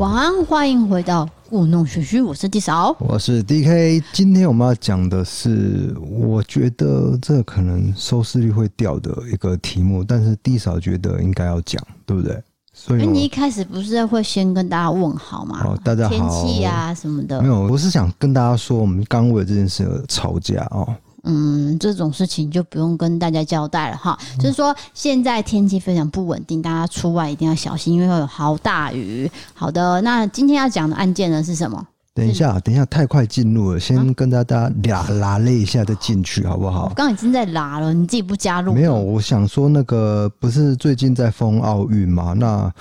晚安，欢迎回到故弄玄虚，我是 D 嫂，我是 DK。今天我们要讲的是，我觉得这可能收视率会掉的一个题目，但是 D 嫂觉得应该要讲，对不对？所以你一开始不是会先跟大家问好吗？哦，大家好，天气啊什么的。没有，我是想跟大家说，我们刚为了这件事而吵架哦。嗯，这种事情就不用跟大家交代了哈。嗯、就是说，现在天气非常不稳定，大家出外一定要小心，因为会有好大雨。好的，那今天要讲的案件呢是什么？等一下，等一下，太快进入了，先跟大家俩拉了一下再进去，好不好？我刚刚已经在拉了，你自己不加入？没有，我想说那个不是最近在封奥运吗？那。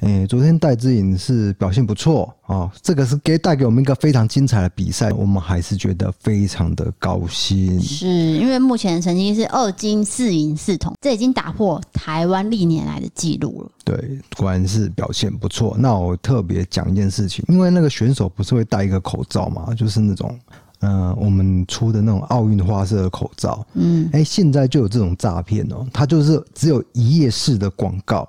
哎、欸，昨天戴资颖是表现不错啊、哦，这个是给带给我们一个非常精彩的比赛，我们还是觉得非常的高兴。是因为目前的成绩是二金四银四铜，这已经打破台湾历年来的记录了。对，果然是表现不错。那我特别讲一件事情，因为那个选手不是会戴一个口罩嘛，就是那种嗯、呃，我们出的那种奥运花色的口罩。嗯，哎、欸，现在就有这种诈骗哦，它就是只有一页式的广告。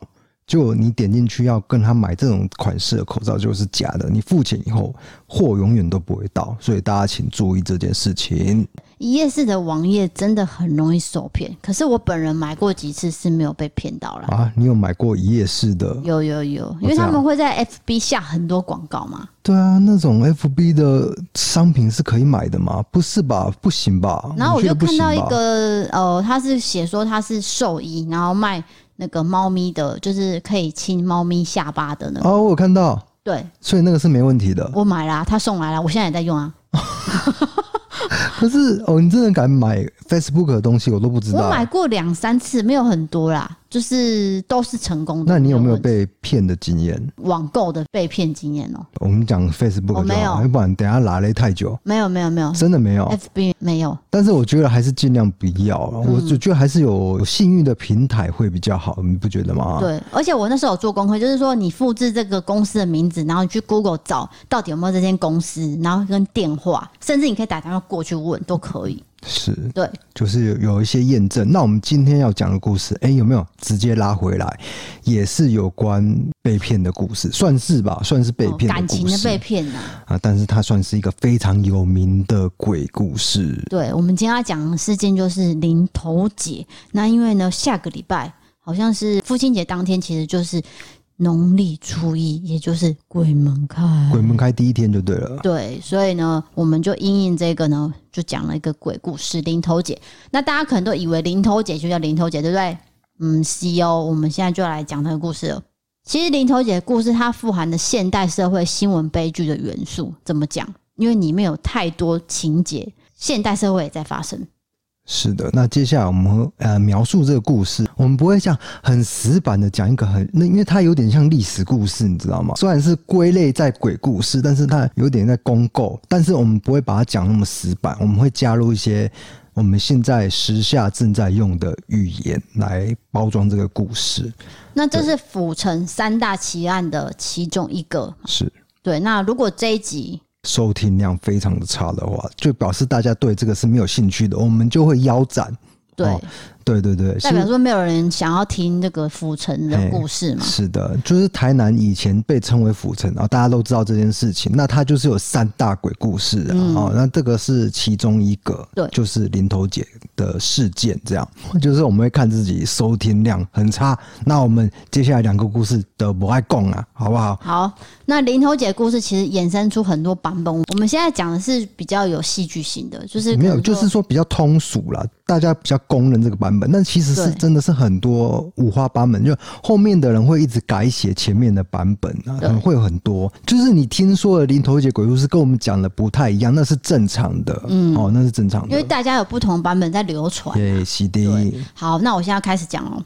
就你点进去要跟他买这种款式的口罩就是假的，你付钱以后货永远都不会到，所以大家请注意这件事情。一夜式的网页真的很容易受骗，可是我本人买过几次是没有被骗到了啊。你有买过一夜式的？有有有，因为他们会在 FB 下很多广告嘛。对啊，那种 FB 的商品是可以买的吗？不是吧？不行吧？然后我就看到一个呃，他是写说他是兽医，然后卖。那个猫咪的，就是可以亲猫咪下巴的那个。哦，我有看到。对，所以那个是没问题的。我买了啊，他送来了，我现在也在用啊。可是哦，你真的敢买 Facebook 的东西，我都不知道。我买过两三次，没有很多啦。就是都是成功的。那你有没有被骗的经验？网购的被骗经验哦。我们讲 Facebook，我没有，要不然等下拉勒太久。没有没有没有，真的没有。FB 没有。但是我觉得还是尽量不要。我就觉得还是有信誉的平台会比较好，你不觉得吗？对，而且我那时候有做功课，就是说你复制这个公司的名字，然后你去 Google 找到底有没有这间公司，然后跟电话，甚至你可以打电话过去问，都可以。是对，就是有有一些验证。那我们今天要讲的故事，哎、欸，有没有直接拉回来？也是有关被骗的故事，算是吧，算是被骗感情的被骗呢？啊，但是它算是一个非常有名的鬼故事。对，我们今天要讲的事件就是林头姐。那因为呢，下个礼拜好像是父亲节当天，其实就是。农历初一，也就是鬼门开，鬼门开第一天就对了。对，所以呢，我们就因应这个呢，就讲了一个鬼故事——林头姐。那大家可能都以为林头姐就叫林头姐，对不对？嗯，是哦。我们现在就来讲这个故事了。其实林头姐的故事，它富含的现代社会新闻悲剧的元素。怎么讲？因为里面有太多情节，现代社会也在发生。是的，那接下来我们呃描述这个故事，我们不会像很死板的讲一个很那，因为它有点像历史故事，你知道吗？虽然是归类在鬼故事，但是它有点在公构，但是我们不会把它讲那么死板，我们会加入一些我们现在时下正在用的语言来包装这个故事。那这是府城三大奇案的其中一个，是对。那如果这一集。收听量非常的差的话，就表示大家对这个是没有兴趣的，我们就会腰斩。对。哦对对对，代表说没有人想要听这个府城的故事嘛？是的，就是台南以前被称为府城，然后大家都知道这件事情。那它就是有三大鬼故事啊，嗯、哦，那这个是其中一个，对，就是林头姐的事件。这样，就是我们会看自己收听量很差，那我们接下来两个故事都不爱讲啊，好不好？好，那林头姐故事其实衍生出很多版本。我们现在讲的是比较有戏剧性的，就是没有，就是说比较通俗了，大家比较公认这个版本。那其实是真的是很多五花八门，就后面的人会一直改写前面的版本啊，可能会有很多。就是你听说的林头姐鬼故事跟我们讲的不太一样，那是正常的，嗯，哦，那是正常的，因为大家有不同版本在流传。对，是的。好，那我现在开始讲哦。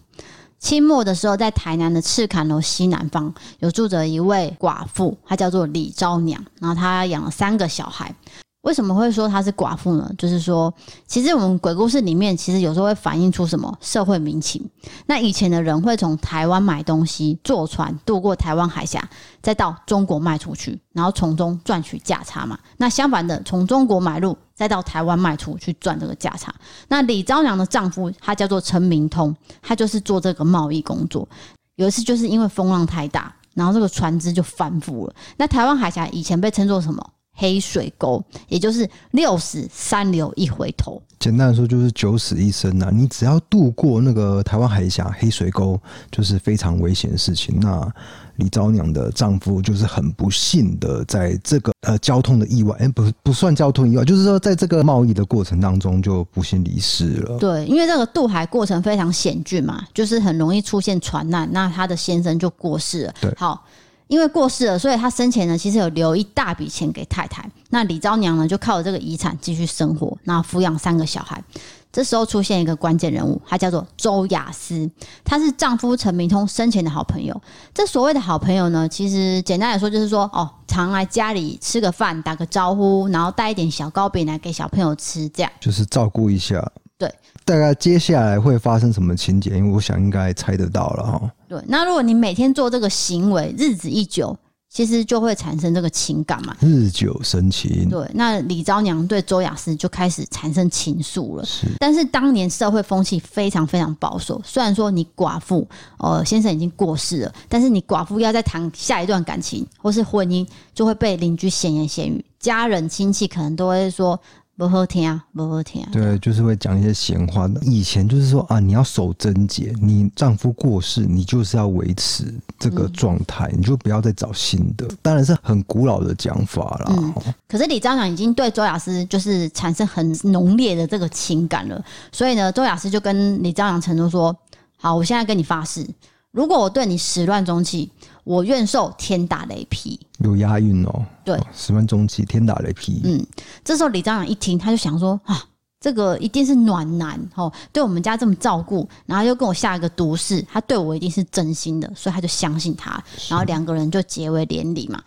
清末的时候，在台南的赤坎楼西南方有住着一位寡妇，她叫做李昭娘，然后她养了三个小孩。为什么会说她是寡妇呢？就是说，其实我们鬼故事里面，其实有时候会反映出什么社会民情。那以前的人会从台湾买东西，坐船渡过台湾海峡，再到中国卖出去，然后从中赚取价差嘛。那相反的，从中国买入，再到台湾卖出去赚这个价差。那李昭娘的丈夫他叫做陈明通，他就是做这个贸易工作。有一次就是因为风浪太大。然后这个船只就翻覆了。那台湾海峡以前被称作什么？黑水沟，也就是六死三流一回头。简单来说，就是九死一生呐、啊。你只要渡过那个台湾海峡黑水沟，就是非常危险的事情。那李昭娘的丈夫就是很不幸的，在这个呃交通的意外，哎、欸，不不算交通意外，就是说在这个贸易的过程当中就不幸离世了。对，因为这个渡海过程非常险峻嘛，就是很容易出现船难，那他的先生就过世了。对，好。因为过世了，所以他生前呢，其实有留一大笔钱给太太。那李昭娘呢，就靠着这个遗产继续生活，那抚养三个小孩。这时候出现一个关键人物，他叫做周雅思，他是丈夫陈明通生前的好朋友。这所谓的好朋友呢，其实简单来说就是说，哦，常来家里吃个饭，打个招呼，然后带一点小糕饼来给小朋友吃，这样就是照顾一下。对，大概接下来会发生什么情节？因为我想应该猜得到了哈。对，那如果你每天做这个行为，日子一久，其实就会产生这个情感嘛。日久生情。对，那李昭娘对周雅思就开始产生情愫了。是，但是当年社会风气非常非常保守。虽然说你寡妇，呃，先生已经过世了，但是你寡妇要再谈下一段感情或是婚姻，就会被邻居闲言闲语，家人亲戚可能都会说。不好听啊，不好听啊。对，就是会讲一些闲话的。以前就是说啊，你要守贞洁，你丈夫过世，你就是要维持这个状态，嗯，你就不要再找新的。当然是很古老的讲法啦。嗯。可是李昭娘已经对周雅思就是产生很浓烈的这个情感了，所以呢，周雅思就跟李昭娘承诺说：“好，我现在跟你发誓。”如果我对你始乱终弃，我愿受天打雷劈。有押韵哦。对，始乱终弃，天打雷劈。嗯，这时候李昭娘一听，他就想说啊，这个一定是暖男哦，对我们家这么照顾，然后又跟我下一个毒誓，他对我一定是真心的，所以他就相信他，然后两个人就结为连理嘛。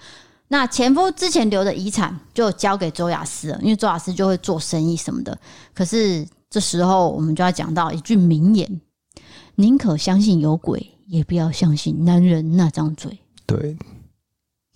那前夫之前留的遗产就交给周雅思了，因为周雅思就会做生意什么的。可是这时候我们就要讲到一句名言：宁可相信有鬼。也不要相信男人那张嘴。对，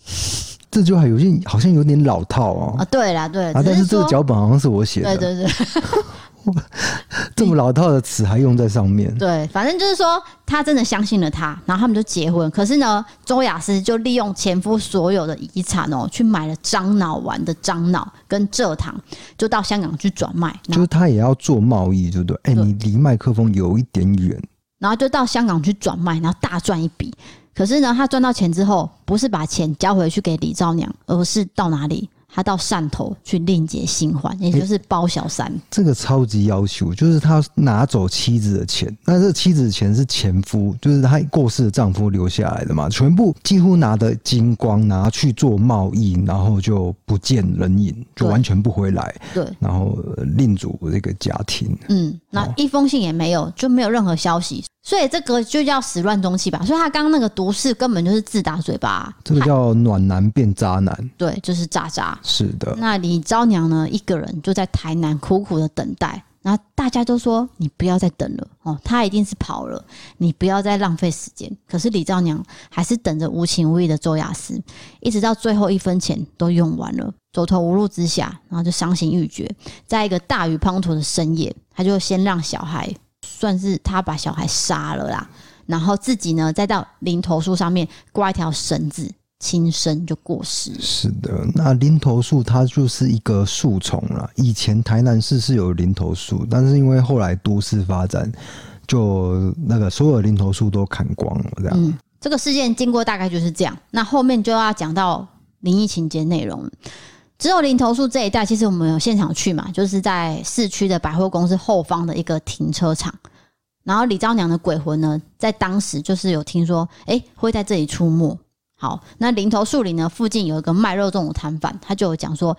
这句话有些好像有点老套哦。啊，对啦，对啦，啊，但是这个脚本好像是我写的。对对对，这么老套的词还用在上面。对，反正就是说，他真的相信了他，然后他们就结婚。可是呢，周雅思就利用前夫所有的遗产哦，去买了樟脑丸的樟脑跟蔗糖，就到香港去转卖。就是他也要做贸易，对不对？哎、欸，你离麦克风有一点远。然后就到香港去转卖，然后大赚一笔。可是呢，他赚到钱之后，不是把钱交回去给李兆娘，而是到哪里？他到汕头去另结新欢，也就是包小三。欸，这个超级要求，就是他拿走妻子的钱，那这妻子的钱是前夫，就是他过世的丈夫留下来的嘛，全部几乎拿的精光，拿去做贸易，然后就不见人影，就完全不回来。对，然后另组这个家庭。嗯，那一封信也没有，就没有任何消息。所以这个就叫始乱终弃吧。所以他刚刚那个毒誓根本就是自打嘴巴。这个叫暖男变渣男。对，就是渣渣。是的。那李昭娘呢，一个人就在台南苦苦的等待。然后大家都说：“你不要再等了哦，他一定是跑了。你不要再浪费时间。”可是李昭娘还是等着无情无义的周亚思，一直到最后一分钱都用完了，走投无路之下，然后就伤心欲绝。在一个大雨滂沱的深夜，他就先让小孩。算是他把小孩杀了啦，然后自己呢，再到林头树上面挂一条绳子，轻生就过世。是的，那林头树它就是一个树丛了。以前台南市是有林头树，但是因为后来都市发展，就那个所有的林投树都砍光了。这样，嗯，这个事件经过大概就是这样。那后面就要讲到灵异情节内容。只有林投树这一带，其实我们有现场去嘛，就是在市区的百货公司后方的一个停车场。然后李昭娘的鬼魂呢，在当时就是有听说，哎，会在这里出没。好，那林头树林呢附近有一个卖肉粽的摊贩，他就有讲说，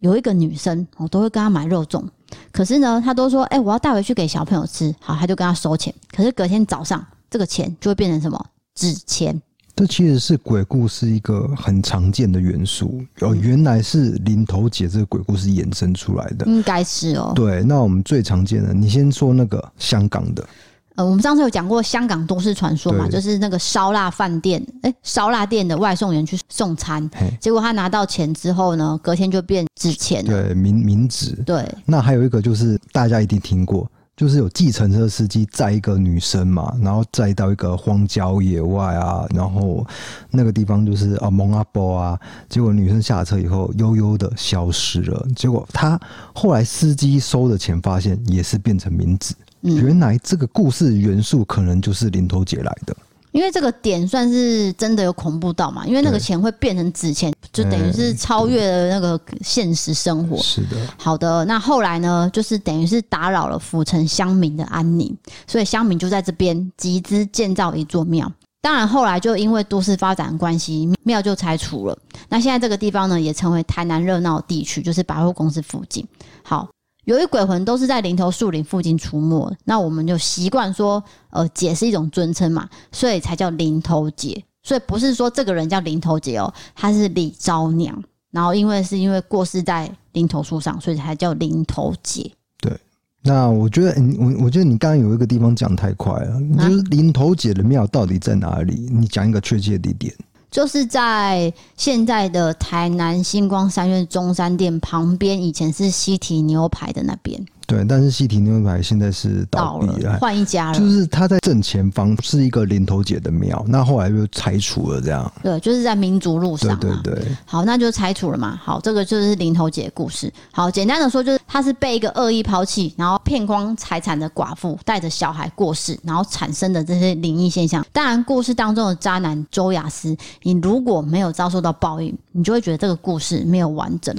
有一个女生，我都会跟他买肉粽，可是呢，他都说，哎，我要带回去给小朋友吃。好，他就跟他收钱，可是隔天早上，这个钱就会变成什么纸钱。这其实是鬼故事一个很常见的元素哦，原来是林头姐这个鬼故事衍生出来的，应该是哦。对，那我们最常见的，你先说那个香港的。呃，我们上次有讲过香港都市传说嘛，就是那个烧腊饭店，哎，烧腊店的外送员去送餐，结果他拿到钱之后呢，隔天就变纸钱了，对，冥冥纸。对，那还有一个就是大家一定听过就是有计程车司机载一个女生嘛，然后载到一个荒郊野外啊，然后那个地方就是啊蒙阿波啊，结果女生下车以后悠悠的消失了。结果他后来司机收的钱发现也是变成冥纸，嗯、原来这个故事元素可能就是林头姐来的。因为这个点算是真的有恐怖到嘛？因为那个钱会变成纸钱，就等于是超越了那个现实生活。是的。好的，那后来呢，就是等于是打扰了府城乡民的安宁，所以乡民就在这边集资建造一座庙。当然后来就因为都市发展关系，庙就拆除了。那现在这个地方呢，也成为台南热闹地区，就是百货公司附近。好。由于鬼魂都是在林头树林附近出没，那我们就习惯说，呃，姐是一种尊称嘛，所以才叫林头姐。所以不是说这个人叫林头姐哦，她是李昭娘。然后因为是因为过世在林头树上，所以才叫林头姐。对，那我觉得你我我觉得你刚刚有一个地方讲太快了，就是林头姐的庙到底在哪里？你讲一个确切的地点。就是在现在的台南星光三院中山店旁边，以前是西提牛排的那边。对，但是西提牛排现在是倒闭了，换一家了。就是他在正前方是一个林头姐的庙，那后来就拆除了，这样。对，就是在民族路上。对对对。好，那就拆除了嘛。好，这个就是林头姐的故事。好，简单的说，就是她是被一个恶意抛弃，然后骗光财产的寡妇，带着小孩过世，然后产生的这些灵异现象。当然，故事当中的渣男周雅思，你如果没有遭受到报应，你就会觉得这个故事没有完整。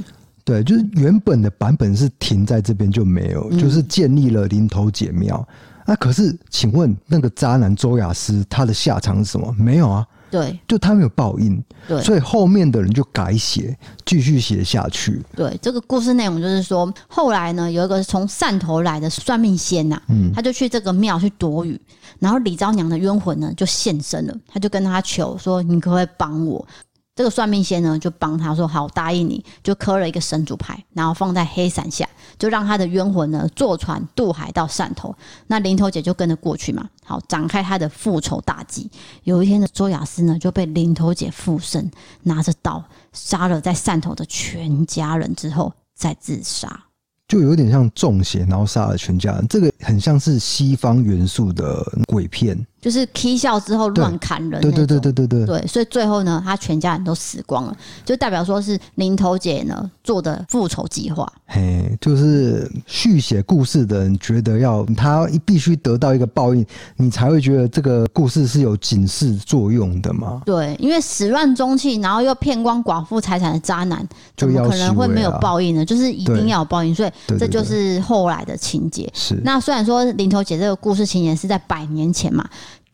对，就是原本的版本是停在这边就没有，嗯、就是建立了林投姐庙。那、啊、可是，请问那个渣男周亚斯他的下场是什么？没有啊。对，就他没有报应。对，所以后面的人就改写，继续写下去。对，这个故事内容就是说，后来呢，有一个从汕头来的算命仙呐、啊，嗯，他就去这个庙去躲雨，然后李昭娘的冤魂呢就现身了，他就跟他求说：“你可不可以帮我？”这个算命仙呢，就帮他说好，答应你，就磕了一个神主牌，然后放在黑伞下，就让他的冤魂呢坐船渡海到汕头。那林投姐就跟着过去嘛，好，展开他的复仇大计。有一天的周亚斯呢，就被林投姐附身，拿着刀杀了在汕头的全家人之后再自杀。就有点像中邪，然后杀了全家人，这个很像是西方元素的鬼片。就是踢笑之后乱砍人，对对对对对对对，所以最后呢，他全家人都死光了，就代表说是林头姐呢做的复仇计划。嘿，就是续写故事的人觉得要他必须得到一个报应，你才会觉得这个故事是有警示作用的嘛？对，因为始乱终弃，然后又骗光寡妇财产的渣男，怎么可能会没有报应呢？就是一定要有报应，所以这就是后来的情节。是，那虽然说林头姐这个故事情节是在百年前嘛。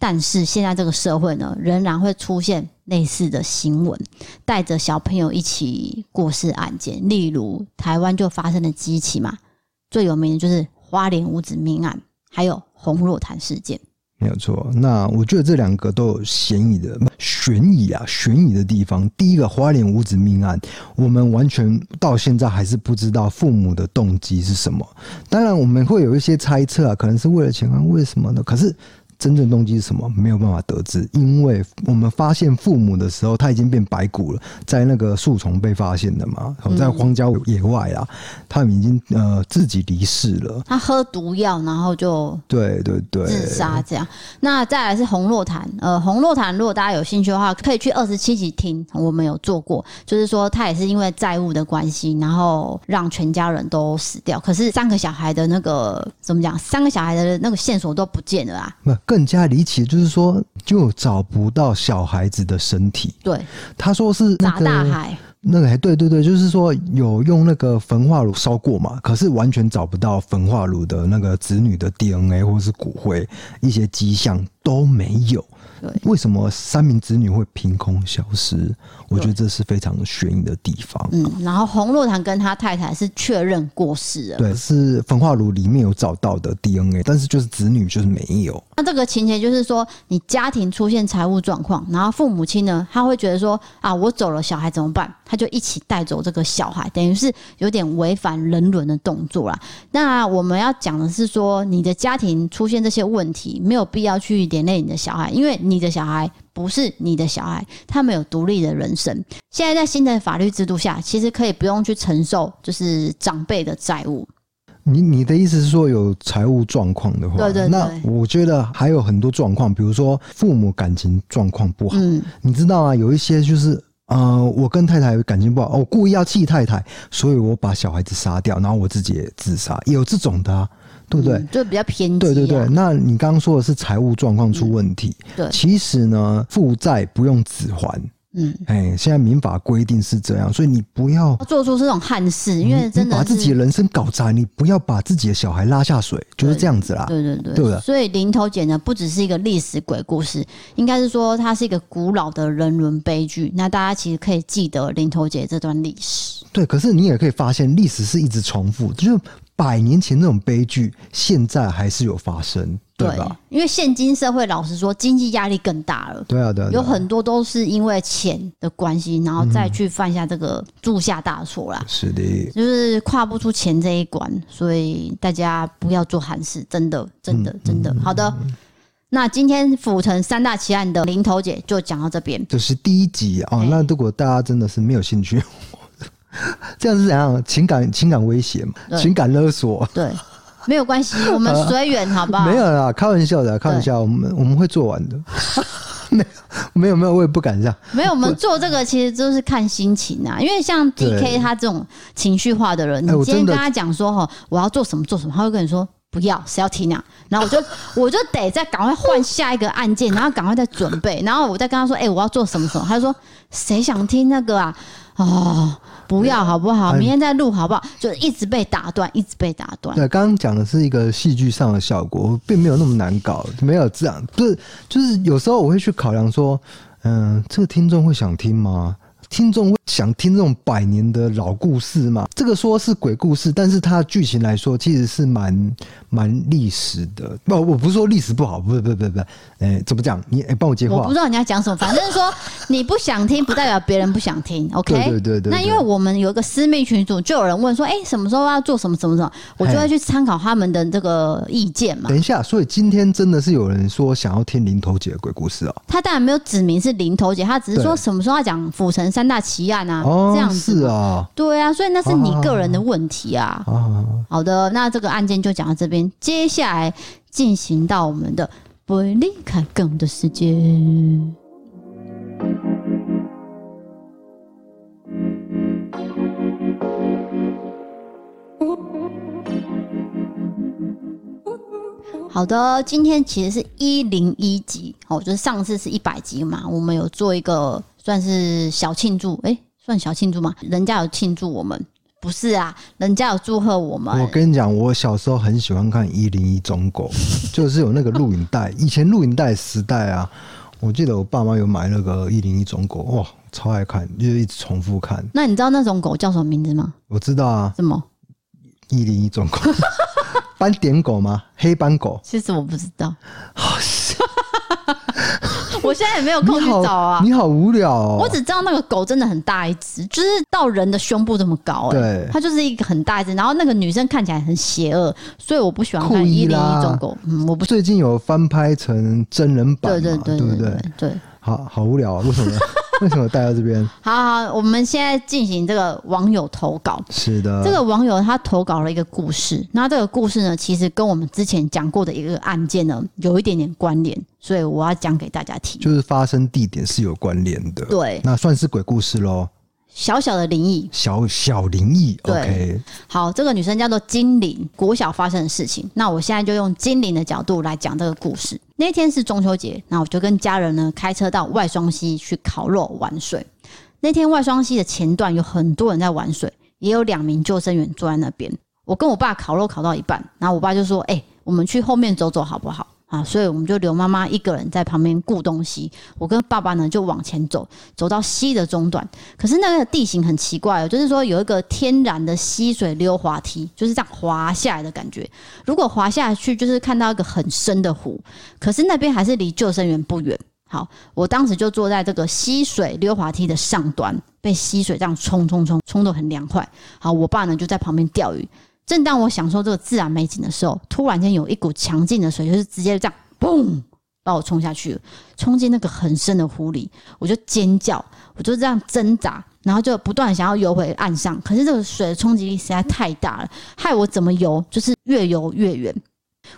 但是现在这个社会呢，仍然会出现类似的新闻，带着小朋友一起过世案件。例如台湾就发生了几起嘛，最有名的就是花莲五子命案，还有红若潭事件。没有错。那我觉得这两个都有嫌疑的，悬疑啊，悬疑的地方。第一个花莲五子命案，我们完全到现在还是不知道父母的动机是什么。当然我们会有一些猜测啊，可能是为了钱啊，为什么呢？可是。真正动机是什么？没有办法得知，因为我们发现父母的时候，他已经变白骨了，在那个树丛被发现的嘛，在荒郊野外啊，他们已经呃自己离世了。他喝毒药，然后就对对对自杀这样。那再来是红洛潭，呃，红洛潭，如果大家有兴趣的话，可以去二十七集听，我们有做过，就是说他也是因为债务的关系，然后让全家人都死掉。可是三个小孩的那个怎么讲？三个小孩的那个线索都不见了啊。更加离奇，就是说，就找不到小孩子的身体。对，他说是砸大海，那个，对对对，就是说有用那个焚化炉烧过嘛，可是完全找不到焚化炉的那个子女的 DNA 或是骨灰，一些迹象都没有。对，为什么三名子女会凭空消失？我觉得这是非常悬疑的地方。嗯，然后洪若潭跟他太太是确认过世了。对，是焚化炉里面有找到的 DNA，但是就是子女就是没有。那这个情节就是说，你家庭出现财务状况，然后父母亲呢，他会觉得说啊，我走了，小孩怎么办？他就一起带走这个小孩，等于是有点违反人伦的动作啦。那我们要讲的是说，你的家庭出现这些问题，没有必要去连累你的小孩，因为。你的小孩不是你的小孩，他们有独立的人生。现在在新的法律制度下，其实可以不用去承受就是长辈的债务。你你的意思是说有财务状况的话，对对对，那我觉得还有很多状况，比如说父母感情状况不好，嗯，你知道啊，有一些就是呃，我跟太太感情不好，我故意要气太太，所以我把小孩子杀掉，然后我自己也自杀，也有这种的啊，对不对？嗯、就比较偏激、啊。对对对，那你刚刚说的是财务状况出问题，嗯、对，其实呢，负债不用只还。嗯，哎，现在民法规定是这样，所以你不要做出这种憾事，因为真的把自己的人生搞砸，你不要把自己的小孩拉下水，就是这样子啦。对对对，对不对？所以林头姐呢，不只是一个历史鬼故事，应该是说它是一个古老的人伦悲剧。那大家其实可以记得林头姐这段历史。对，可是你也可以发现，历史是一直重复，就是百年前那种悲剧，现在还是有发生。对吧？因为现今社会，老实说，经济压力更大了。对啊，对啊，有很多都是因为钱的关系，然后再去犯下这个铸下大错啦。嗯。是的，就是跨不出钱这一关，所以大家不要做韩事，真的，真的，真的。好的，那今天府城三大奇案的零头姐就讲到这边，这是第一集啊。那如果大家真的是没有兴趣，这样是怎样？情感情感威胁嘛？情感勒索？对。没有关系，我们随缘，好不好？没有啦，开玩笑的，开玩笑，我们我们会做完的。没有，没有，没有，我也不敢这样。没有，我们做这个其实就是看心情啊。因为像 DK 他这种情绪化的人，你今天跟他讲说哈，我要做什么做什么，他会跟你说不要，谁要听啊？然后我就我就得再赶快换下一个案件，然后赶快再准备，然后我再跟他说，哎，我要做什么什么，他就说谁想听那个啊？哦。不要好不好？明天再录好不好？就一直被打断，一直被打断。对，刚刚讲的是一个戏剧上的效果，并没有那么难搞，没有这样。不是，就是有时候我会去考量说，嗯、呃，这个听众会想听吗？听众会想听这种百年的老故事嘛？这个说是鬼故事，但是它的剧情来说其实是蛮蛮历史的。不，我不是说历史不好，不是，不是，不是。哎，怎么讲？你哎，帮我接话。我不知道你要讲什么，反正是说你不想听，不代表别人不想听。OK，对对对。那因为我们有一个私密群组，就有人问说，哎，什么时候要做什么什么什么，我就会去参考他们的这个意见嘛。等一下，所以今天真的是有人说想要听林头姐的鬼故事哦。他当然没有指明是林头姐，他只是说什么时候要讲府城三大奇案啊，哦、这样子是啊，对啊，所以那是你个人的问题啊。好，的，那这个案件就讲到这边，接下来进行到我们的贝利开更的时间。好的，今天其实是一零一集哦，就是上次是一百集嘛，我们有做一个算是小庆祝，哎、欸，算小庆祝吗？人家有庆祝我们，不是啊，人家有祝贺我们。我跟你讲，我小时候很喜欢看一零一忠狗，就是有那个录影带，以前录影带时代啊，我记得我爸妈有买那个一零一忠狗，哇，超爱看，就一直重复看。那你知道那种狗叫什么名字吗？我知道啊，什么？一零一忠狗。斑点狗吗？黑斑狗？其实我不知道。好笑我现在也没有空去找啊。你好无聊哦。我只知道那个狗真的很大一只，就是到人的胸部这么高。哎，对，它就是一个很大一只。然后那个女生看起来很邪恶，所以我不喜欢看一零一种狗。嗯，我不。最近有翻拍成真人版，对对对，对？对。好好无聊啊！为什么？为什么带到这边？好好，我们现在进行这个网友投稿。是的，这个网友他投稿了一个故事。那这个故事呢，其实跟我们之前讲过的一个案件呢，有一点点关联，所以我要讲给大家听。就是发生地点是有关联的。对，那算是鬼故事喽。小小的灵异，小小灵异。对，OK。好，这个女生叫做精灵，国小发生的事情。那我现在就用精灵的角度来讲这个故事。那天是中秋节，那我就跟家人呢开车到外双溪去烤肉玩水。那天外双溪的前段有很多人在玩水，也有两名救生员坐在那边。我跟我爸烤肉烤到一半，然后我爸就说：“哎，我们去后面走走好不好？”啊，所以我们就留妈妈一个人在旁边顾东西，我跟爸爸呢就往前走，走到溪的中段。可是那个地形很奇怪哦，就是说有一个天然的溪水溜滑梯，就是这样滑下来的感觉。如果滑下去，就是看到一个很深的湖，可是那边还是离救生员不远。好，我当时就坐在这个溪水溜滑梯的上端，被溪水这样冲冲冲冲得很凉快。好，我爸呢就在旁边钓鱼。正当我享受这个自然美景的时候，突然间有一股强劲的水，就是直接这样嘣把我冲下去，冲进那个很深的湖里。我就尖叫，我就这样挣扎，然后就不断想要游回岸上，可是这个水的冲击力实在太大了，害我怎么游就是越游越远。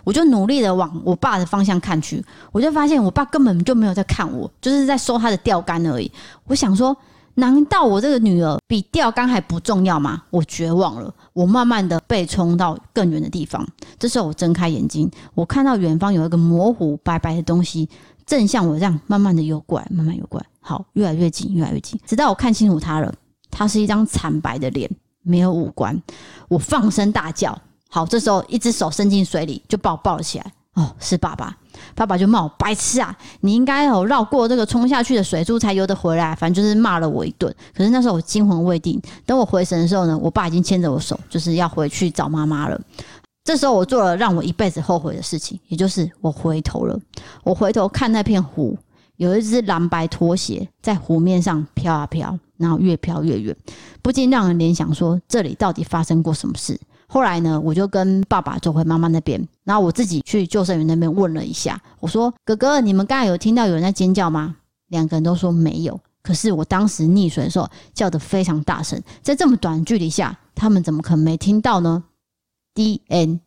我就努力的往我爸的方向看去，我就发现我爸根本就没有在看我，就是在收他的钓竿而已。我想说，难道我这个女儿比钓竿还不重要吗？我绝望了，我慢慢的被冲到更远的地方。这时候我睁开眼睛，我看到远方有一个模糊白白的东西，正向我这样慢慢的游过来，慢慢游过来，好，越来越近，越来越近，直到我看清楚他了，他是一张惨白的脸，没有五官。我放声大叫。好，这时候一只手伸进水里，就把我抱了起来。哦，是爸爸，爸爸就骂我白痴啊！你应该有绕过这个冲下去的水柱才游得回来。反正就是骂了我一顿。可是那时候我惊魂未定，等我回神的时候呢，我爸已经牵着我手，就是要回去找妈妈了。这时候我做了让我一辈子后悔的事情，也就是我回头了。我回头看那片湖，有一只蓝白拖鞋在湖面上飘啊飘，然后越飘越远，不禁让人联想说，这里到底发生过什么事？后来呢，我就跟爸爸走回妈妈那边，然后我自己去救生员那边问了一下，我说：“哥哥，你们刚才有听到有人在尖叫吗？”两个人都说没有。可是我当时溺水的时候叫得非常大声，在这么短距离下，他们怎么可能没听到呢？D N。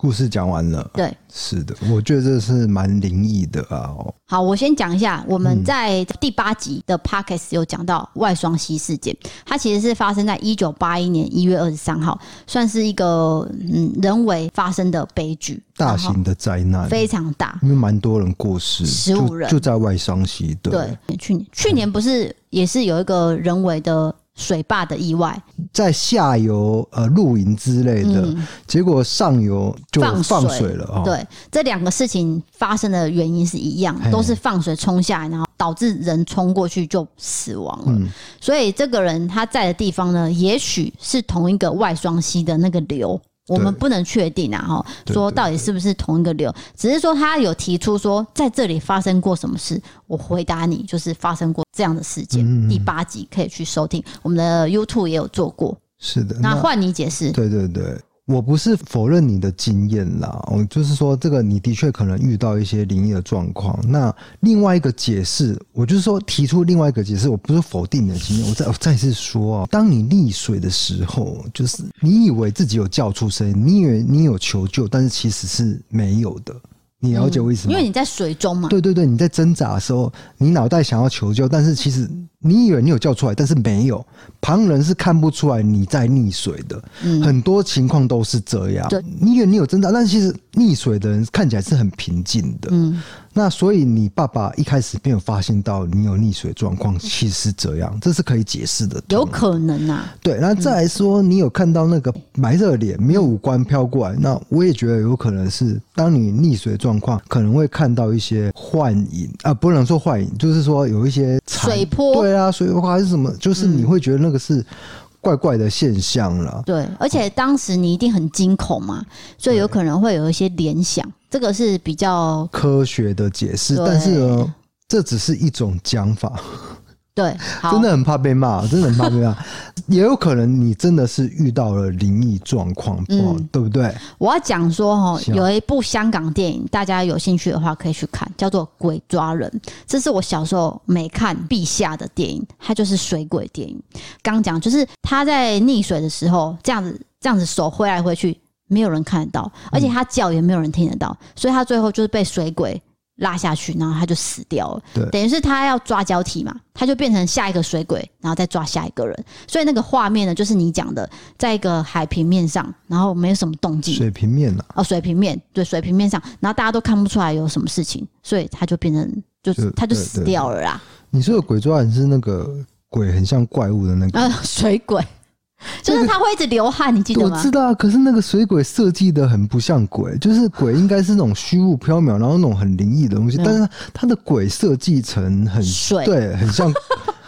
故事讲完了，对，是的，我觉得这是蛮灵异的啊。好，我先讲一下，我们在第八集的 Podcast 有讲到外双溪事件，它其实是发生在一九八一年一月二十三号，算是一个嗯人为发生的悲剧，大型的灾难，非常大，因为蛮多人过世，十五人就，就在外双溪。对，对，去年去年不是也是有一个人为的。水坝的意外，在下游呃露营之类的，嗯、结果上游就放水了。水哦、对，这两个事情发生的原因是一样，都是放水冲下来，然后导致人冲过去就死亡了。嗯、所以这个人他在的地方呢，也许是同一个外双溪的那个流。我们不能确定啊，哈，说到底是不是同一个流？只是说他有提出说在这里发生过什么事，我回答你，就是发生过这样的事件。第八集可以去收听，我们的 YouTube 也有做过。是的，那换你解释。对对对。我不是否认你的经验啦，我就是说，这个你的确可能遇到一些灵异的状况。那另外一个解释，我就是说提出另外一个解释，我不是否定你的经验，我再我再次说啊，当你溺水的时候，就是你以为自己有叫出声，你以为你有求救，但是其实是没有的。你了解我意思吗？因为你在水中嘛。对对对，你在挣扎的时候，你脑袋想要求救，但是其实。你以为你有叫出来，但是没有，旁人是看不出来你在溺水的。嗯，很多情况都是这样。对，你以为你有挣扎，但是其实溺水的人看起来是很平静的。嗯，那所以你爸爸一开始没有发现到你有溺水状况，其实是这样，这是可以解释的。有可能啊。对，那再来说，你有看到那个白色脸，没有五官飘过来，那我也觉得有可能是，当你溺水状况，可能会看到一些幻影啊，不能说幻影，就是说有一些水波。对啊，水波还是什么？就是你会觉得那个是怪怪的现象了。嗯。对，而且当时你一定很惊恐嘛，所以有可能会有一些联想。这个是比较科学的解释，但是呢，这只是一种讲法。对，真的很怕被骂，真的很怕被骂。也有可能你真的是遇到了灵异状况，嗯，对不对？我要讲说哈，有一部香港电影，大家有兴趣的话可以去看，叫做《鬼抓人》。这是我小时候没看必下的电影，它就是水鬼电影。刚讲就是他在溺水的时候，这样子这样子手挥来挥去，没有人看得到，而且他叫也没有人听得到，所以他最后就是被水鬼。拉下去，然后他就死掉了。对，等于是他要抓交替嘛，他就变成下一个水鬼，然后再抓下一个人。所以那个画面呢，就是你讲的，在一个海平面上，然后没有什么动静。水平面啊？哦，水平面，对，水平面上，然后大家都看不出来有什么事情，所以他就变成，就是他就死掉了啦。你说的鬼抓人是那个鬼，很像怪物的那个？呃，水鬼。就是他会一直流汗，你记得吗？我知道啊，可是那个水鬼设计的很不像鬼，就是鬼应该是那种虚无缥缈，然后那种很灵异的东西，但是他的鬼设计成很水，对，很像，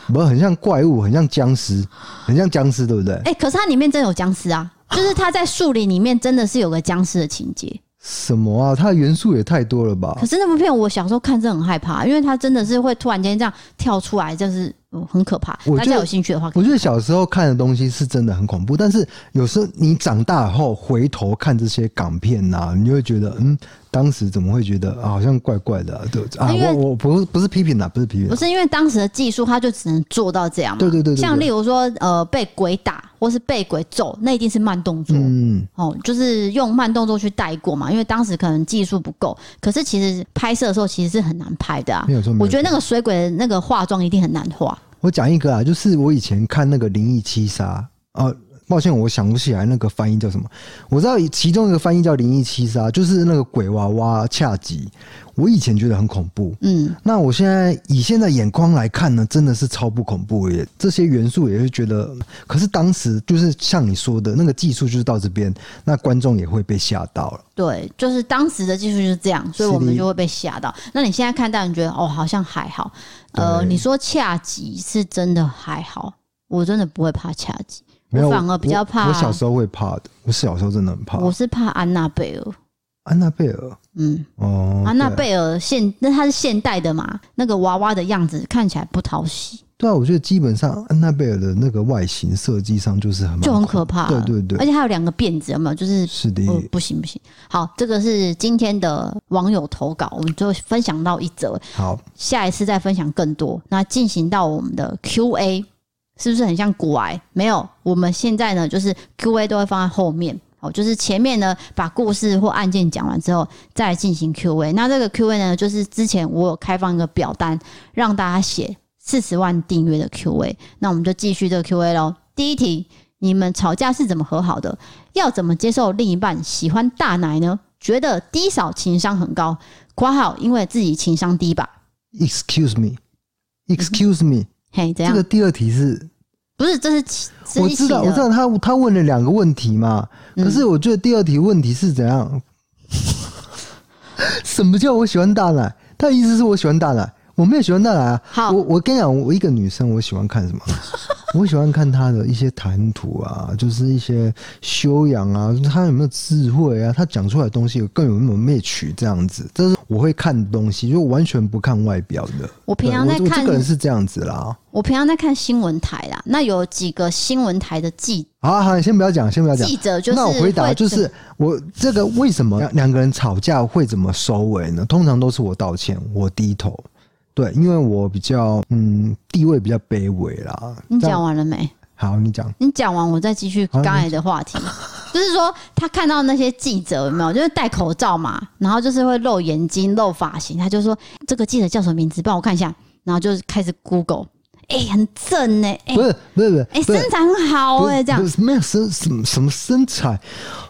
不是很像怪物，很像僵尸，很像僵尸，对不对？哎、欸，可是它里面真有僵尸啊，就是他在树林里面真的是有个僵尸的情节。什么啊？它的元素也太多了吧？可是那部片我小时候看真的很害怕，因为它真的是会突然间这样跳出来，就是。嗯，很可怕。大家有兴趣的话，我觉得小时候看的东西是真的很恐怖，但是有时候你长大后回头看这些港片呐、啊，你就会觉得，嗯，当时怎么会觉得、啊、好像怪怪的、啊？对啊，我我不是不是批评呐，不是批评，不是因为当时的技术，它就只能做到这样嘛。对对对，像例如说，呃，被鬼打或是被鬼揍，那一定是慢动作。嗯，哦，就是用慢动作去带过嘛，因为当时可能技术不够。可是其实拍摄的时候其实是很难拍的啊。没有错，我觉得那个水鬼的那个化妆一定很难画。我讲一个啊，就是我以前看那个《灵异七杀》啊，抱歉，我想不起来那个翻译叫什么。我知道其中一个翻译叫《灵异七杀》，就是那个鬼娃娃恰吉。我以前觉得很恐怖，嗯，那我现在以现在眼光来看呢，真的是超不恐怖耶。这些元素也是觉得，可是当时就是像你说的那个技术就是到这边，那观众也会被吓到了。对，就是当时的技术就是这样，所以我们就会被吓到。那你现在看到，你觉得哦，好像还好。呃，你说恰吉是真的还好，我真的不会怕恰吉，我反而比较怕。我小时候会怕的，我小时候真的很怕。我是怕安娜贝尔。安娜贝尔，嗯，哦，安娜贝尔现那它是现代的嘛？那个娃娃的样子看起来不讨喜。对啊，我觉得基本上安娜贝尔的那个外形设计上就是很就很可怕，对对对，而且还有两个辫子，有没有？就是是的，不行不行。好，这个是今天的网友投稿，我们就分享到一则。好，下一次再分享更多。那进行到我们的 Q&A，是不是很像古癌？没有，我们现在呢，就是 Q&A 都会放在后面。哦，就是前面呢，把故事或案件讲完之后，再进行 Q&A。那这个 Q&A 呢，就是之前我有开放一个表单，让大家写四十万订阅的 Q&A。那我们就继续这个 Q&A 喽。第一题，你们吵架是怎么和好的？要怎么接受另一半喜欢大奶呢？觉得低嫂情商很高，括号因为自己情商低吧？Excuse me，Excuse me，嘿，这样。这个第二题是。不是，这是我知道，我知道他他问了两个问题嘛。可是我觉得第二题问题是怎样？嗯、什么叫我喜欢大奶？他的意思是我喜欢大奶，我没有喜欢大奶啊。好，我我跟你讲，我一个女生，我喜欢看什么？我喜欢看他的一些谈吐啊，就是一些修养啊，他有没有智慧啊？他讲出来的东西更有没有 match 这样子？这是我会看的东西，就完全不看外表的。我平常在看，我这个人是这样子啦。我平常在看新闻台啦，那有几个新闻台的记，好好，先不要讲，先不要讲。记者就是，那我回答就是，我这个为什么两个人吵架会怎么收尾呢？通常都是我道歉，我低头。对，因为我比较嗯地位比较卑微啦。你讲完了没？好，你讲。你讲完，我再继续刚才的话题。就是说，他看到那些记者有没有，就是戴口罩嘛，然后就是会露眼睛、露发型，他就说这个记者叫什么名字？帮我看一下。然后就开始 Google，哎、欸，很正呢、欸。不是不是不是，哎、欸，身材很好哎、欸，这样。没有身什么什么身材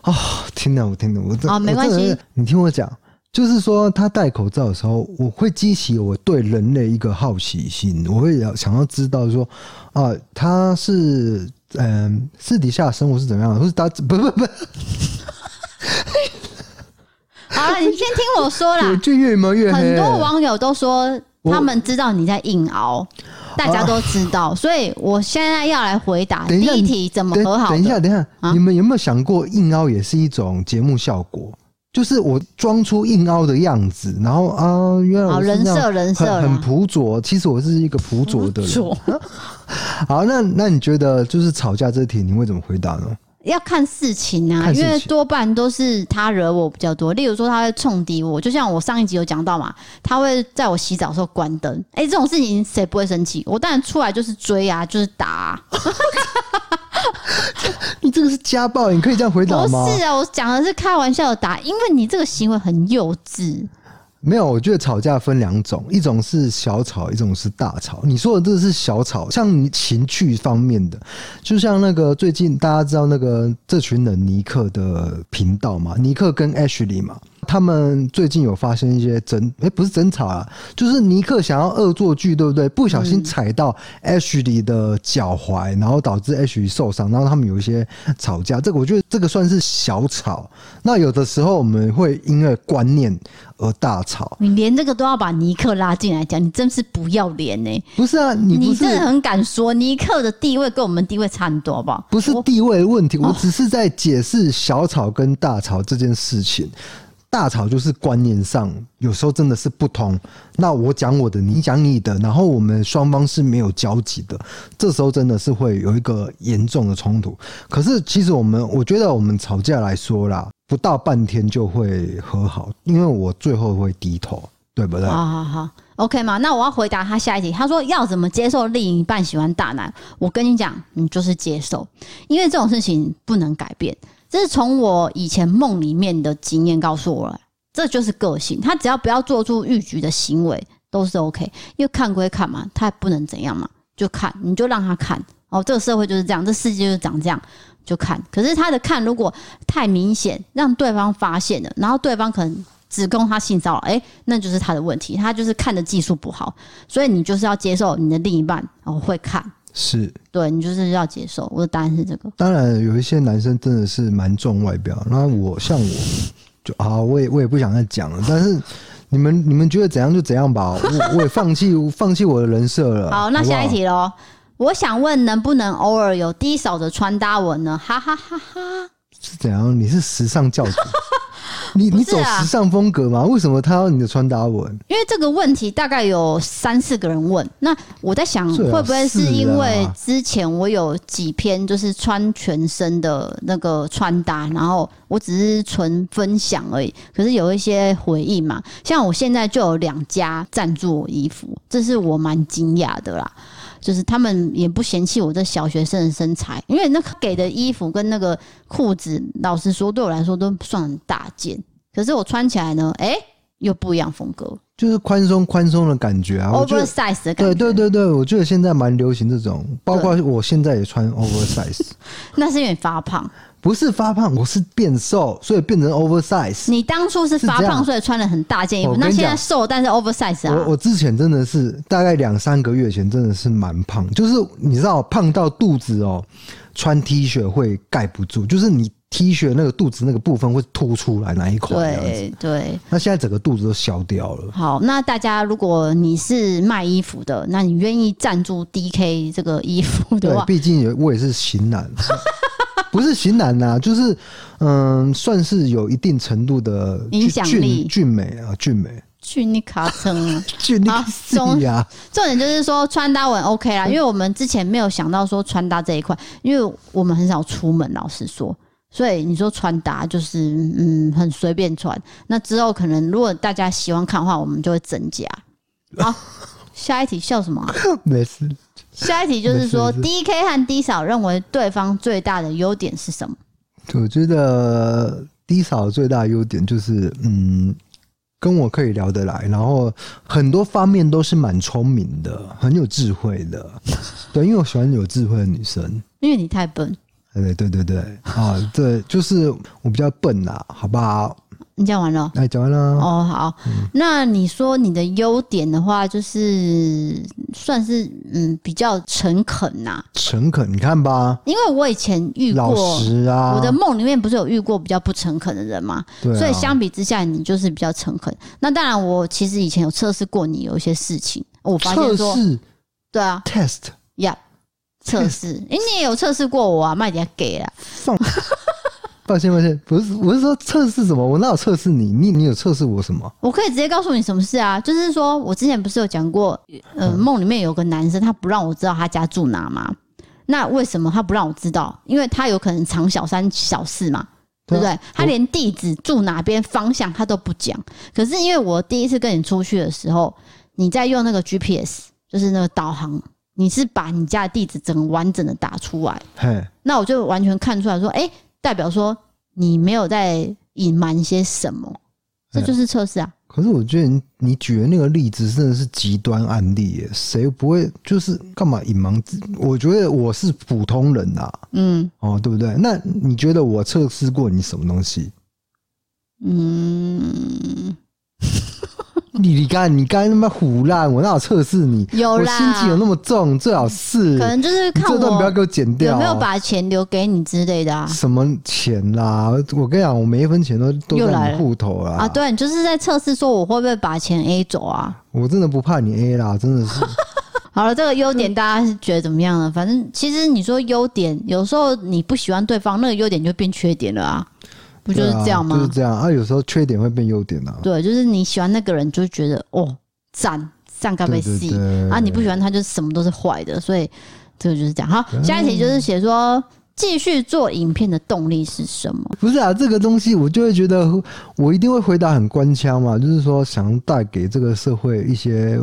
啊？听到我听到我这啊，没关系，你听我讲。就是说，他戴口罩的时候，我会激起我对人类一个好奇心，我会想要知道说，啊，他是嗯私底下生活是怎么样的，或是他不不不，好了，你先听我说啦。就越描越黑。很多网友都说他们知道你在硬熬，大家都知道，所以我现在要来回答第一题，怎么和好？等一下，等一下，你们有没有想过，硬熬也是一种节目效果？就是我装出硬凹的样子，然后啊，原来我人设人设很朴拙。其实我是一个朴拙的人。好，那那你觉得就是吵架这题，你会怎么回答呢？要看事情啊，因为多半都是他惹我比较多。例如说，他会冲敌我，就像我上一集有讲到嘛，他会在我洗澡的时候关灯。哎，这种事情谁不会生气？我当然出来就是追啊，就是打啊。你这个是家暴，你可以这样回答吗？不是啊，我讲的是开玩笑的打，因为你这个行为很幼稚。没有，我觉得吵架分两种，一种是小吵，一种是大吵。你说的这是小吵，像你情趣方面的，就像那个最近大家知道那个这群人尼克的频道嘛，尼克跟 Ashley 嘛。他们最近有发生一些争，哎、欸，不是争吵啊，就是尼克想要恶作剧，对不对？不小心踩到 Ashley 的脚踝，然后导致 Ashley 受伤，然后他们有一些吵架。这个我觉得这个算是小吵。那有的时候我们会因为观念而大吵。你连这个都要把尼克拉进来讲，你真是不要脸呢、欸！不是啊，你你真的很敢说尼克的地位跟我们地位差很多，好不好？不是地位的问题，我只是在解释小吵跟大吵这件事情。大吵就是观念上有时候真的是不同。那我讲我的，你讲你的，然后我们双方是没有交集的，这时候真的是会有一个严重的冲突。可是其实我们，我觉得我们吵架来说啦，不到半天就会和好，因为我最后会低头，对不对？好好好，OK 吗？那我要回答他下一题。他说要怎么接受另一半喜欢大男？我跟你讲，你就是接受，因为这种事情不能改变。这是从我以前梦里面的经验告诉我了，这就是个性。他只要不要做出逾矩的行为，都是 OK。因为看归看嘛，他也不能怎样嘛，就看，你就让他看。哦，这个社会就是这样，这世界就是长这样，就看。可是他的看如果太明显，让对方发现了，然后对方可能指控他性骚扰，哎，那就是他的问题，他就是看的技术不好。所以你就是要接受你的另一半哦会看。是，对，你就是要接受。我的答案是这个。当然，有一些男生真的是蛮重外表。那我像我就啊，我也我也不想再讲了。但是你们你们觉得怎样就怎样吧。我我也放弃放弃我的人设了。好，那下一题喽。我想问，能不能偶尔有低扫的穿搭文呢？哈哈哈哈！是怎样？你是时尚教主？你你走时尚风格吗？为什么他要你的穿搭文？因为这个问题大概有三四个人问。那我在想，会不会是因为之前我有几篇就是穿全身的那个穿搭，然后我只是纯分享而已。可是有一些回应嘛，像我现在就有两家赞助我衣服，这是我蛮惊讶的啦。就是他们也不嫌弃我这小学生的身材，因为那个给的衣服跟那个裤子，老实说对我来说都算很大件。可是我穿起来呢，哎、欸，又不一样风格，就是宽松宽松的感觉啊，oversize 的感觉。对对对对，我觉得现在蛮流行这种，包括我现在也穿 oversize。那是因为你发胖。不是发胖，我是变瘦，所以变成 oversize。你当初是发胖，所以穿了很大件衣服。那现在瘦，但是 oversize 啊。我我之前真的是大概两三个月前真的是蛮胖，就是你知道胖到肚子哦，穿 T 恤会盖不住，就是你 T 恤那个肚子那个部分会凸出来那一块。对对。那现在整个肚子都消掉了。好，那大家如果你是卖衣服的，那你愿意赞助 DK 这个衣服的话，毕竟我也是型男。不是型男呐，就是嗯，算是有一定程度的影响力，俊美啊，俊美，俊你卡层 啊，俊你重呀。重点就是说穿搭很 OK 啦，因为我们之前没有想到说穿搭这一块，因为我们很少出门，老实说，所以你说穿搭就是嗯，很随便穿。那之后可能如果大家喜欢看的话，我们就会增加。好，下一题笑什么啊？没事。下一题就是说，D K 和 D 嫂认为对方最大的优点是什么？我觉得 D 嫂最大的优点就是，嗯，跟我可以聊得来，然后很多方面都是蛮聪明的，很有智慧的。对，因为我喜欢有智慧的女生。因为你太笨。对对对对啊，对，就是我比较笨呐，好不好？你讲完了？哎，讲完了。哦，好。嗯、那你说你的优点的话，就是算是嗯比较诚恳呐。诚恳，你看吧。因为我以前遇过，老实啊。我的梦里面不是有遇过比较不诚恳的人吗？对、啊。所以相比之下，你就是比较诚恳。那当然，我其实以前有测试过你有一些事情，我发现说。对啊。Test。Yeah。测试。哎，你也有测试过我啊？卖点给了。放。抱歉，抱歉，不是，我是说测试什么？我哪有测试你？你你有测试我什么？我可以直接告诉你什么事啊？就是说我之前不是有讲过，呃，梦里面有个男生，他不让我知道他家住哪吗？那为什么他不让我知道？因为他有可能藏小三小四嘛，对不对？他连地址住哪边方向他都不讲。可是因为我第一次跟你出去的时候，你在用那个 GPS，就是那个导航，你是把你家的地址整个完整的打出来，嘿，那我就完全看出来说，哎。代表说你没有在隐瞒些什么，这就是测试啊。可是我觉得你你举的那个例子真的是极端案例耶，谁不会就是干嘛隐瞒？我觉得我是普通人呐，嗯，哦，对不对？那你觉得我测试过你什么东西？嗯。你你刚你刚那么胡乱，我哪有测试你？有啦，我心情有那么重，最好是可能就是看我这段不要给我剪掉，有没有把钱留给你之类的啊？什么钱啦？我跟你讲，我每一分钱都都在你户头啊！啊，对，你就是在测试说我会不会把钱 A 走啊？我真的不怕你 A 啦，真的是。好了，这个优点大家是觉得怎么样呢？反正其实你说优点，有时候你不喜欢对方，那个优点就变缺点了啊。不就是这样吗？啊、就是这样啊，有时候缺点会变优点啊。对，就是你喜欢那个人，就觉得哦，赞赞该被吸啊，你不喜欢他，就什么都是坏的，所以这个就是这样。好，下一题就是写说。继续做影片的动力是什么？不是啊，这个东西我就会觉得，我一定会回答很官腔嘛，就是说想带给这个社会一些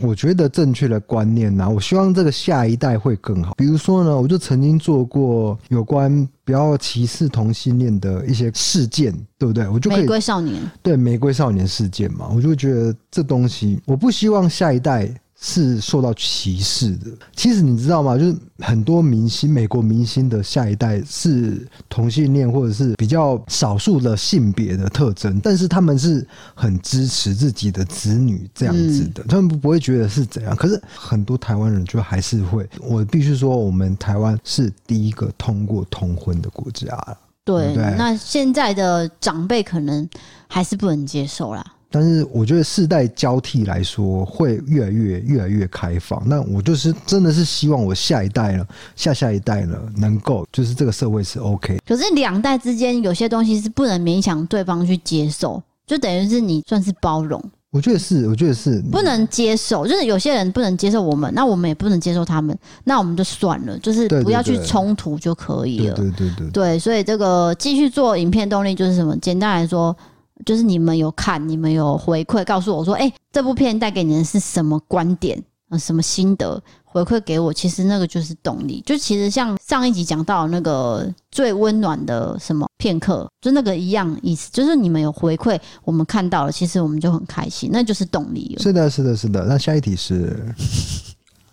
我觉得正确的观念呐。我希望这个下一代会更好。比如说呢，我就曾经做过有关不要歧视同性恋的一些事件，对不对？我就可以玫瑰少年，对玫瑰少年事件嘛，我就觉得这东西，我不希望下一代。是受到歧视的。其实你知道吗？就是很多明星，美国明星的下一代是同性恋，或者是比较少数的性别的特征，但是他们是很支持自己的子女这样子的，他们不会觉得是怎样。可是很多台湾人就还是会，我必须说，我们台湾是第一个通过同婚的国家。对，那现在的长辈可能还是不能接受啦。但是我觉得世代交替来说会越来越越来越开放。那我就是真的是希望我下一代呢，下下一代呢，能够就是这个社会是 OK。可是两代之间有些东西是不能勉强对方去接受，就等于是你算是包容。我觉得是，我觉得是不能接受，就是有些人不能接受我们，那我们也不能接受他们，那我们就算了，就是不要去冲突就可以了。对对对对，对，对，所以这个继续做影片动力就是什么？简单来说。就是你们有看，你们有回馈，告诉我说，哎、这部片带给你的是什么观点啊？什么心得回馈给我？其实那个就是动力。就其实像上一集讲到那个最温暖的什么片刻，就那个一样意思。就是你们有回馈，我们看到了，其实我们就很开心，那就是动力。是的，是的，是的。那下一题是。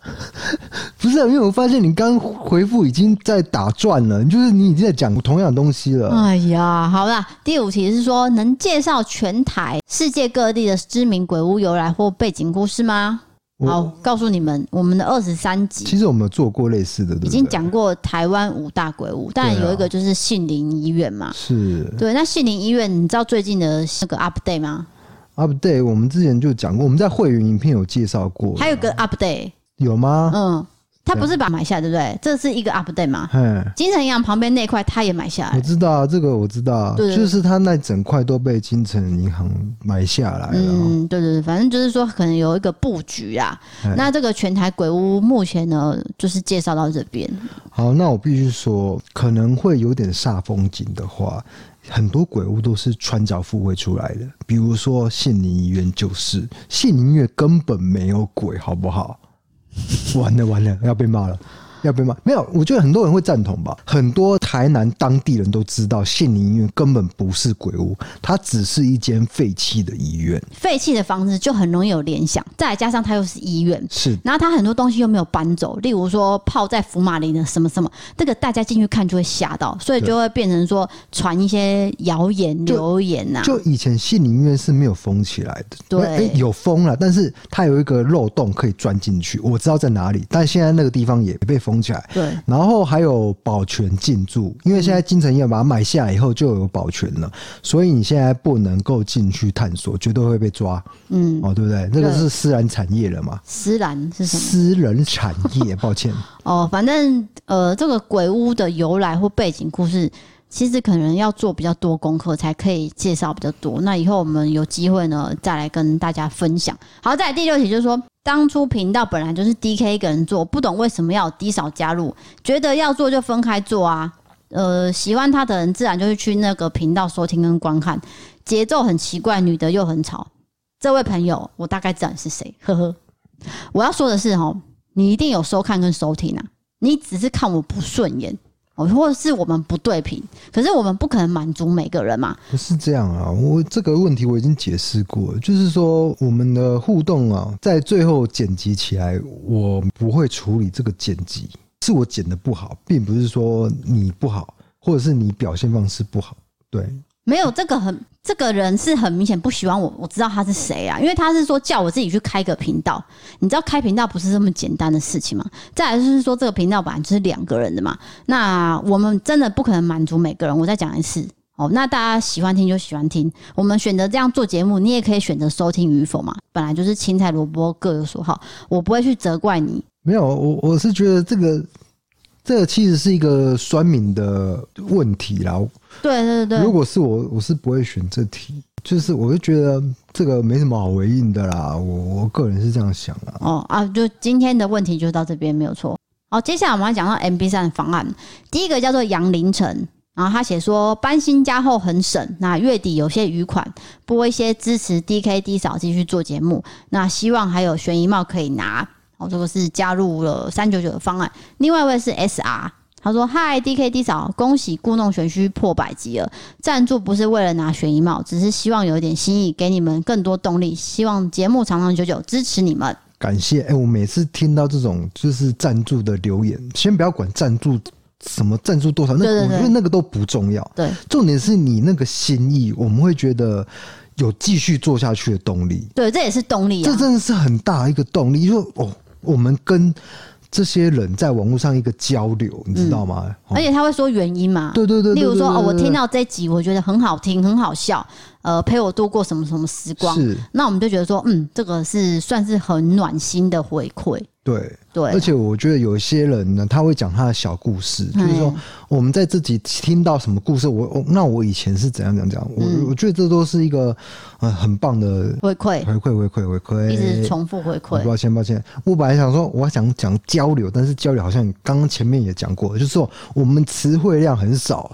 不是，因为我发现你刚回复已经在打转了，就是你已经在讲同样的东西了。哎呀，好啦，第五题是说，能介绍全台世界各地的知名鬼屋由来或背景故事吗？好，告诉你们，我们的二十三集，其实我们有做过类似的，对对，已经讲过台湾五大鬼屋，但有一个就是杏林医院嘛。是，对，那杏林医院，你知道最近的那个 update 吗？update，我们之前就讲过，我们在会员影片有介绍过，还有个 update。有吗？嗯，他不是把买下，对不对？这是一个 update 嘛？嗯，金城银行旁边那块他也买下来。我知道这个，我知道，对，就是他那整块都被金城银行买下来了。嗯，对对对，反正就是说可能有一个布局啊。那这个全台鬼屋目前呢，就是介绍到这边。好，那我必须说，可能会有点煞风景的话，很多鬼屋都是穿凿附会出来的。比如说杏林医院，就是杏林医院根本没有鬼，好不好？完了完了，要被骂了。要被骂？没有，我觉得很多人会赞同吧。很多台南当地人都知道，杏林医院根本不是鬼屋，它只是一间废弃的医院。废弃的房子就很容易有联想，再加上它又是医院，是。然后它很多东西又没有搬走，例如说泡在福马林的什么什么，这个大家进去看就会吓到，所以就会变成说传一些谣言、流言呐。就以前杏林医院是没有封起来的，对，欸、有封了，但是它有一个漏洞可以钻进去，我知道在哪里，但现在那个地方也被封。封起来，对，然后还有保全进驻，因为现在金城医院把它买下来以后就有保全了，所以你现在不能够进去探索，绝对会被抓。嗯，哦，对不对？那个是私人产业了嘛？私人是什么？私人产业，抱歉。哦，反正呃，这个鬼屋的由来或背景故事。其实可能要做比较多功课，才可以介绍比较多。那以后我们有机会呢，再来跟大家分享。好，再来第六题就是说，当初频道本来就是 DK 一个人做，不懂为什么要 D 扫加入，觉得要做就分开做啊。呃，喜欢他的人自然就是去那个频道收听跟观看。节奏很奇怪，女的又很吵。这位朋友，我大概知道是谁，呵呵。我要说的是哦，你一定有收看跟收听啊，你只是看我不顺眼。或者是我们不对频，可是我们不可能满足每个人嘛。不是这样啊，我这个问题我已经解释过了，就是说我们的互动啊，在最后剪辑起来，我不会处理这个剪辑，是我剪的不好，并不是说你不好，或者是你表现方式不好，对。没有这个很，这个人是很明显不喜欢我，我知道他是谁啊，因为他是说叫我自己去开个频道，你知道开频道不是这么简单的事情吗？再来就是说这个频道本来就是两个人的嘛，那我们真的不可能满足每个人。我再讲一次哦，那大家喜欢听就喜欢听，我们选择这样做节目，你也可以选择收听与否嘛，本来就是青菜萝卜各有所好，我不会去责怪你。没有，我我是觉得这个这其实是一个酸敏的问题啦。对对对，如果是我，我是不会选这题。就是我就觉得这个没什么好回应的啦。我我个人是这样想的。哦啊，就今天的问题就到这边没有错。好，接下来我们要讲到 MB 三的方案。第一个叫做杨凌晨，然后他写说搬新家后很省，那月底有些余款拨一些支持 DK D 扫继续做节目。那希望还有悬疑帽可以拿。哦，这个是加入了三九九的方案。另外一位是 SR，他说：“嗨，D K D 嫂，恭喜故弄玄虚破百集了。赞助不是为了拿悬疑帽，只是希望有一点心意，给你们更多动力。希望节目长长久久，支持你们。”感谢。哎、欸，我每次听到这种就是赞助的留言，先不要管赞助什么赞助多少，那我觉得那个都不重要。对，重点是你那个心意，我们会觉得有继续做下去的动力。对，这也是动力、啊。这真的是很大一个动力，就哦。我们跟这些人在网络上一个交流，你知道吗？嗯，而且他会说原因嘛？对对对，对，例如说哦，我听到这集，我觉得很好听，很好笑。呃，陪我度过什么什么时光？是，那我们就觉得说，嗯，这个是算是很暖心的回馈。对。对，而且我觉得有一些人呢，他会讲他的小故事，就是说我们在自己听到什么故事，我我那我以前是怎样怎样讲，我、嗯、我觉得这都是一个呃很棒的回馈。回馈回馈回馈，一直重复回馈。抱歉抱歉，我本来想说我想讲交流，但是交流好像刚刚前面也讲过，就是说我们词汇量很少。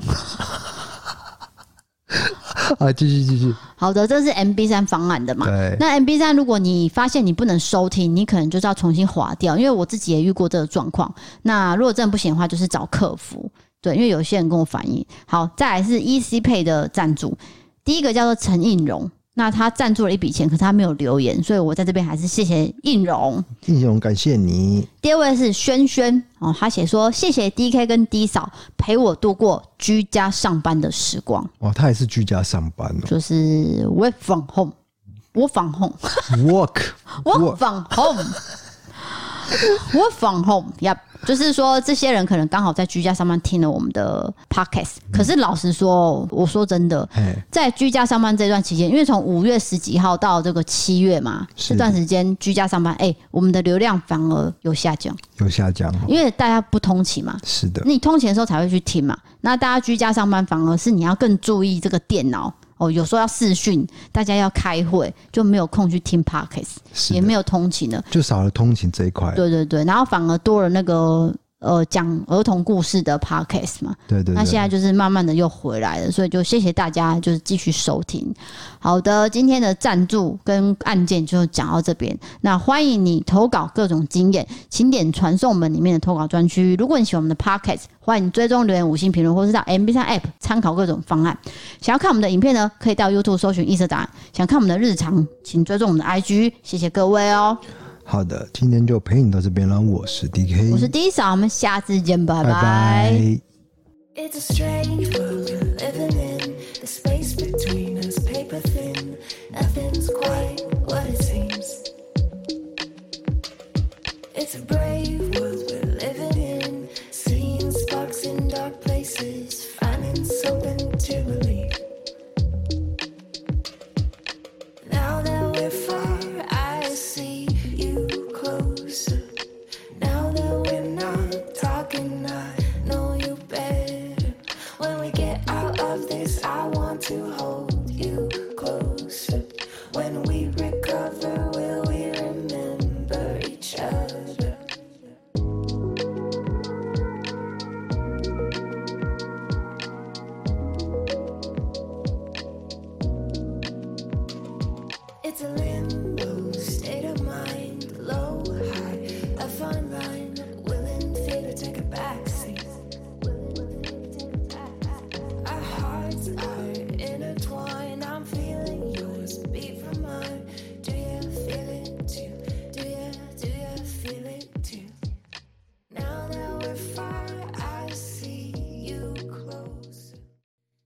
啊，继续继续。好的，这是 MB 三方案的嘛？对。那 MB 三，如果你发现你不能收听，你可能就是要重新划掉。因为我自己也遇过这个状况。那如果真的不行的话，就是找客服。对，因为有些人跟我反映。好，再来是 EC Pay 的赞助，第一个叫做陈应荣。那他赞助了一笔钱，可是他没有留言，所以我在这边还是谢谢应荣。应荣，感谢你。第二位是轩轩哦，他写说谢谢 DK 跟 D 嫂陪我度过居家上班的时光。哦，他也是居家上班哦，就是 work from home，work from home，work from home，Yep。就是说，这些人可能刚好在居家上班听了我们的 podcast，可是老实说，我说真的，在居家上班这段期间，因为从五月十几号到这个七月嘛，这段时间居家上班，哎，我们的流量反而有下降，有下降，因为大家不通勤嘛，是的，你通勤的时候才会去听嘛，那大家居家上班反而是你要更注意这个电脑。哦，有时候要视讯，大家要开会，就没有空去听 Podcast，也没有通勤了，就少了通勤这一块。对对对，然后反而多了那个。呃，讲儿童故事的 podcast 嘛，对，对对，那现在就是慢慢的又回来了，所以就谢谢大家，就是继续收听。好的，今天的赞助跟案件就讲到这边。那欢迎你投稿各种经验，请点传送门里面的投稿专区。如果你喜欢我们的 podcast，欢迎追踪留言、五星评论，或是到 MB3 App 参考各种方案。想要看我们的影片呢，可以到 YouTube 搜寻异色档案。想看我们的日常，请追踪我们的 IG。谢谢各位哦。好的今天就陪你到这边了我是 dk 我是 d 嫂我们下次见拜拜。It's a break.